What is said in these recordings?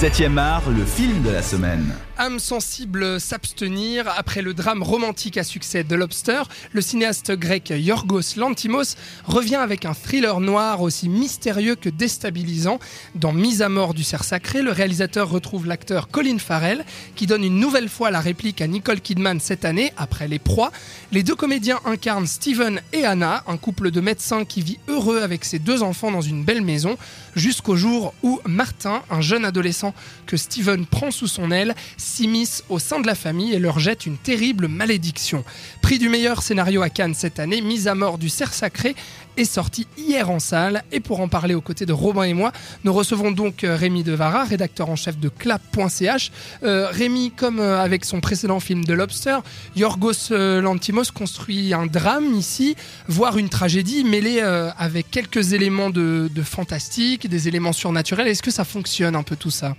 7ème art, le film de la semaine. Âme sensible s'abstenir après le drame romantique à succès de Lobster, le cinéaste grec Yorgos Lantimos revient avec un thriller noir aussi mystérieux que déstabilisant. Dans Mise à mort du cerf sacré, le réalisateur retrouve l'acteur Colin Farrell qui donne une nouvelle fois la réplique à Nicole Kidman cette année après Les Proies. Les deux comédiens incarnent Steven et Anna, un couple de médecins qui vit heureux avec ses deux enfants dans une belle maison, jusqu'au jour où Martin, un jeune adolescent que Steven prend sous son aile, s'immisce au sein de la famille et leur jette une terrible malédiction. Prix du meilleur scénario à Cannes cette année, Mise à mort du cerf sacré est sorti hier en salle. Et pour en parler aux côtés de Robin et moi, nous recevons donc euh, Rémi Devara, rédacteur en chef de clap.ch. Euh, Rémi, comme euh, avec son précédent film de Lobster, Yorgos euh, Lantimos construit un drame ici, voire une tragédie mêlée avec quelques éléments de fantastique, des éléments surnaturels. Est-ce que ça fonctionne un peu tout ça?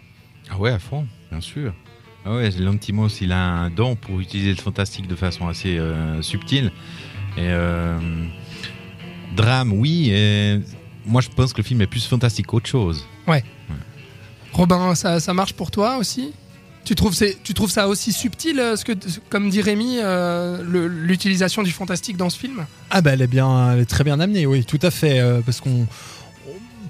Ah ouais, à fond, bien sûr. Ah ouais, Lantimos, il a un don pour utiliser le fantastique de façon assez euh, subtile. Et euh, drame, oui. Et moi, je pense que le film est plus fantastique qu'autre chose. Robin, ça, ça marche pour toi aussi? Tu trouves, tu trouves ça aussi subtil, euh, ce que, comme dit Rémi, euh, l'utilisation du fantastique dans ce film? Ah bah elle est bien, elle est très bien amenée, oui, tout à fait, euh, parce qu'on on-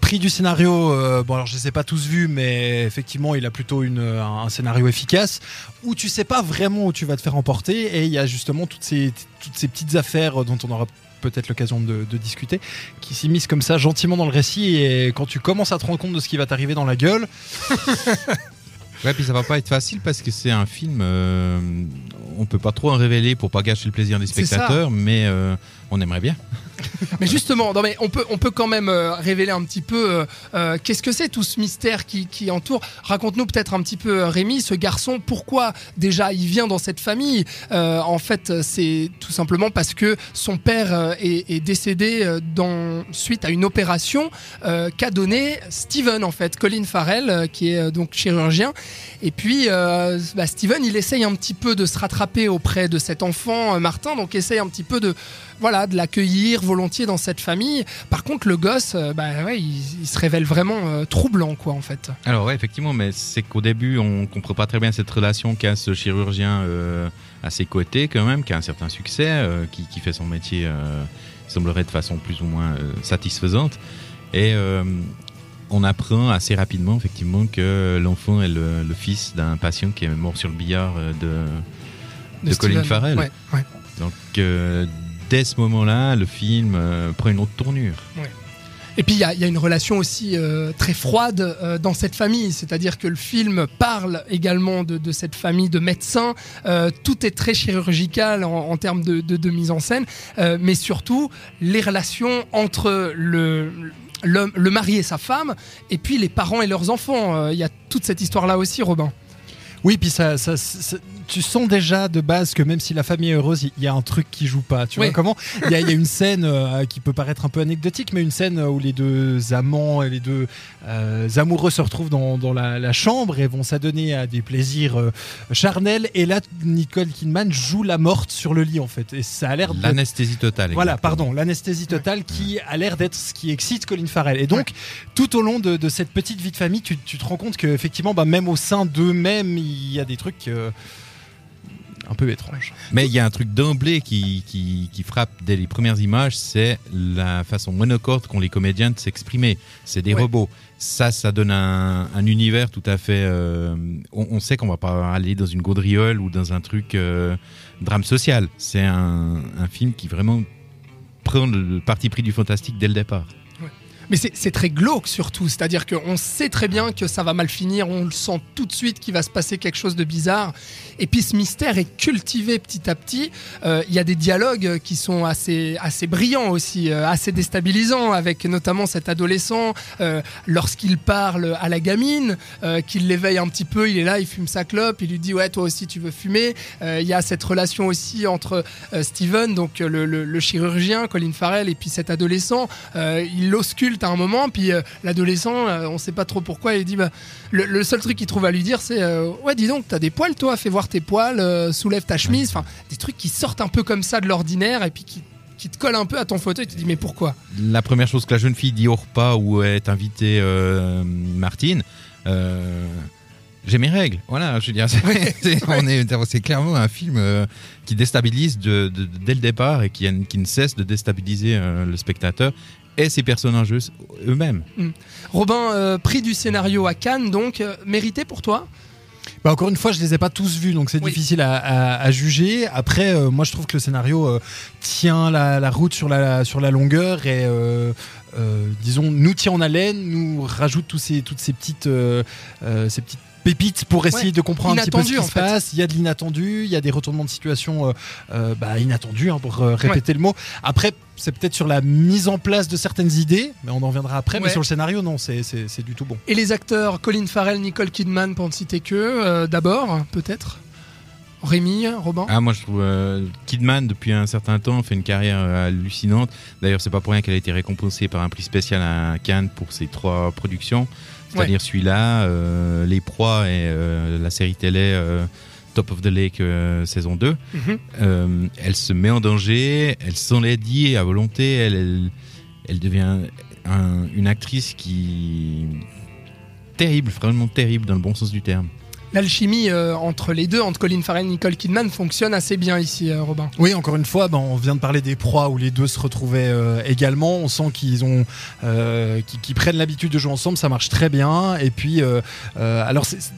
prix du scénario, euh, bon alors je les ai pas tous vus, mais effectivement il a plutôt une, euh, un, un scénario efficace où tu sais pas vraiment où tu vas te faire emporter et il y a justement toutes ces toutes ces petites affaires dont on aura peut-être l'occasion de, de discuter, qui s'immiscent comme ça gentiment dans le récit et quand tu commences à te rendre compte de ce qui va t'arriver dans la gueule, Ouais, puis ça va pas être facile parce que c'est un film. euh, on peut pas trop en révéler pour pas gâcher le plaisir des spectateurs, mais euh, on aimerait bien. Mais justement, non mais on peut, on peut quand même euh, révéler un petit peu euh, euh, qu'est-ce que c'est tout ce mystère qui, qui entoure. Raconte-nous peut-être un petit peu, Rémi, ce garçon, pourquoi déjà il vient dans cette famille? En fait, c'est tout simplement parce que son père est, décédé dans, suite à une opération qu'a donné Steven, en fait, Colin Farrell, qui est donc chirurgien. Et puis, bah, Steven, il essaye un petit peu de se rattraper auprès de cet enfant, Martin, donc essaye un petit peu de voilà, de l'accueillir volontiers dans cette famille. Par contre, le gosse, euh, bah ouais, il, il se révèle vraiment euh, troublant, quoi, en fait. Alors ouais, effectivement, mais c'est qu'au début, on comprend pas très bien cette relation qu'a ce chirurgien euh, à ses côtés quand même, qui a un certain succès, euh, qui, qui fait son métier, il semblerait de façon plus ou moins satisfaisante. Et on apprend assez rapidement, effectivement, que l'enfant est le, le fils d'un patient qui est mort sur le billard euh, de, de Colin. Farrell. Ouais, ouais. Donc euh, dès ce moment-là, le film euh, prend une autre tournure. Et puis il y, a- une relation aussi euh, très froide euh, dans cette famille, c'est-à-dire que le film parle également de, cette famille de médecins. Tout est très chirurgical en, termes de, mise en scène, mais surtout les relations entre le le mari et sa femme, et puis les parents et leurs enfants. Il y a toute cette histoire-là aussi, Robin. Oui, puis ça, ça- ça- tu sens déjà de base que même si la famille est heureuse, il y a un truc qui joue pas. Tu Oui. vois comment? Il y, a- il y a une scène euh, qui peut paraître un peu anecdotique, mais une scène où les deux amants et les deux euh, amoureux se retrouvent dans, dans la, la chambre et vont s'adonner à des plaisirs euh, charnels. Et là, Nicole Kidman joue la morte sur le lit en fait. Et ça a l'air L'anesthésie totale. voilà, exactement. pardon, l'anesthésie totale qui a l'air d'être ce qui excite Colin Farrell. Et donc, tout au long de, de cette petite vie de famille, tu, tu te rends compte qu'effectivement, bah, même au sein d'eux-mêmes, il y a des trucs euh, un peu étranges. Mais il y a un truc d'emblée qui, qui, qui frappe dès les premières images, c'est la façon monocorde qu'ont les comédiens de s'exprimer. C'est des Ouais. robots. Ça, ça donne un, un univers tout à fait. euh, on, on sait qu'on va pas aller dans une gaudriole ou dans un truc euh, drame social. C'est un, un film qui vraiment prend le parti pris du fantastique dès le départ. Mais c'est très glauque surtout, c'est-à-dire qu'on sait très bien que ça va mal finir, on le sent tout de suite qu'il va se passer quelque chose de bizarre. Et puis ce mystère est cultivé petit à petit. Euh, Il y a des dialogues qui sont assez, assez brillants aussi, euh, assez déstabilisants, avec notamment cet adolescent, euh, lorsqu'il parle à la gamine, qu'il l'éveille un petit peu, il est là, il fume sa clope, il lui dit ouais toi aussi tu veux fumer. Il y a cette relation aussi entre Steven, donc le, le- chirurgien, Colin Farrell, et puis cet adolescent. Il l'ausculte à un moment, puis euh, l'adolescent, euh, on sait pas trop pourquoi, il dit bah, le, seul truc qu'il trouve à lui dire, c'est euh, ouais, dis donc, t'as des poils, toi, fais voir tes poils, euh, soulève ta chemise, enfin des trucs qui sortent un peu comme ça de l'ordinaire et puis qui, te collent un peu à ton fauteuil. Tu te dis mais pourquoi? La première chose que la jeune fille dit au repas où est invitée Martine, J'ai mes règles, voilà, je veux dire, c'est c'est- on est- c'est clairement un film euh, qui déstabilise de- de- de- dès le départ et qui, a- qui ne cesse de déstabiliser euh, le spectateur et ses personnages eux- eux-mêmes. Robin, euh, prix du scénario à Cannes, donc euh, mérité pour toi? Bah, encore une fois, je les ai pas tous vus, donc c'est Oui. difficile à, à- à juger. Après, euh, moi, je trouve que le scénario euh, tient la, la route sur la, sur la longueur et, euh, euh, disons, nous tient en haleine, nous rajoute tous ces, toutes ces petites, euh, euh, ces petites pépites pour essayer Ouais, de comprendre un petit peu ce qui en se fait. passe. Il y a de l'inattendu, il y a des retournements de situation euh, euh, bah, inattendus, hein, pour euh, répéter le mot. Après, c'est peut-être sur la mise en place de certaines idées, mais on en reviendra après. Ouais. Mais sur le scénario, non, c'est- c'est c'est du tout bon. Et les acteurs Colin Farrell, Nicole Kidman, pour ne citer que, euh, d'abord, peut-être Rémi, Robin Ah, moi je trouve euh, Kidman depuis un certain temps fait une carrière euh, hallucinante. D'ailleurs, c'est pas pour rien qu'elle a été récompensée par un prix spécial à Cannes pour ses trois productions, c'est-à-dire celui-là, euh, Les Proies et euh, la série télé euh, Top of the Lake saison 2. Mhm. Elle se met en danger, elle s'enlaidit à volonté, elle, elle, elle devient un- une actrice qui terrible, vraiment terrible dans le bon sens du terme. L'alchimie euh, entre les deux, entre Colin Farrell et Nicole Kidman, fonctionne assez bien ici, euh, Robin. Oui, encore une fois, ben, on vient de parler des proies où les deux se retrouvaient euh, également. On sent qu'ils ont, qu'ils qu'ils prennent l'habitude de jouer ensemble, ça marche très bien. Et puis, alors c'est-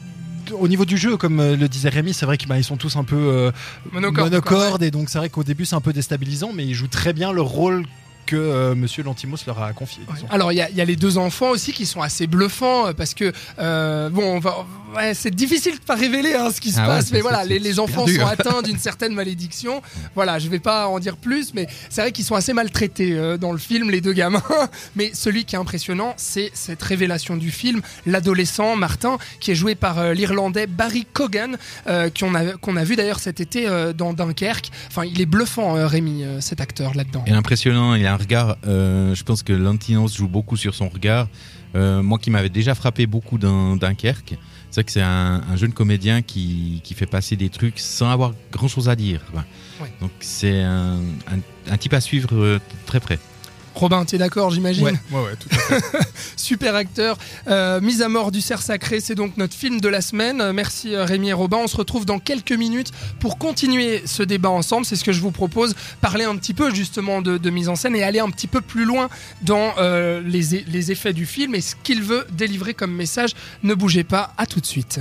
au niveau du jeu, comme le disait Rémi, c'est vrai qu'ils ben, ils sont tous un peu euh, Monocorde. monocordes et donc c'est vrai qu'au début c'est un peu déstabilisant, mais ils jouent très bien le rôle que euh, Monsieur Lantimos leur a confié. Ouais. Alors il y, a- il y a les deux enfants aussi qui sont assez bluffants euh, parce que euh, bon, on va- ouais, c'est difficile de pas révéler hein, ce qui se Ah passe, mais voilà, les, enfants dur. sont atteints d'une certaine malédiction. Voilà, je vais pas en dire plus, mais c'est vrai qu'ils sont assez maltraités euh, dans le film, les deux gamins. Mais celui qui est impressionnant, c'est cette révélation du film, l'adolescent Martin, qui est joué par euh, l'Irlandais Barry Cogan, euh, qu'on a qu'on a vu d'ailleurs cet été euh, dans Dunkerque. Enfin, il est bluffant, euh, Rémi, euh, cet acteur là-dedans. Il est impressionnant, il a un regard. euh, je pense que Lantinos joue beaucoup sur son regard. Euh, moi qui m'avais déjà frappé beaucoup dans Dunkerque, c'est vrai que c'est un, un jeune comédien qui, qui fait passer des trucs sans avoir grand chose à dire. Ouais. Donc c'est un, un- un type à suivre euh, très près. Robin, tu es d'accord, j'imagine Ouais, ouais, ouais, tout à fait. Super acteur. Euh, Mise à mort du cerf sacré, c'est donc notre film de la semaine. Euh, Merci euh, Rémi et Robin. On se retrouve dans quelques minutes pour continuer ce débat ensemble. C'est ce que je vous propose. Parler un petit peu justement de, de mise en scène et aller un petit peu plus loin dans euh, les, les effets du film et ce qu'il veut délivrer comme message. Ne bougez pas, à tout de suite.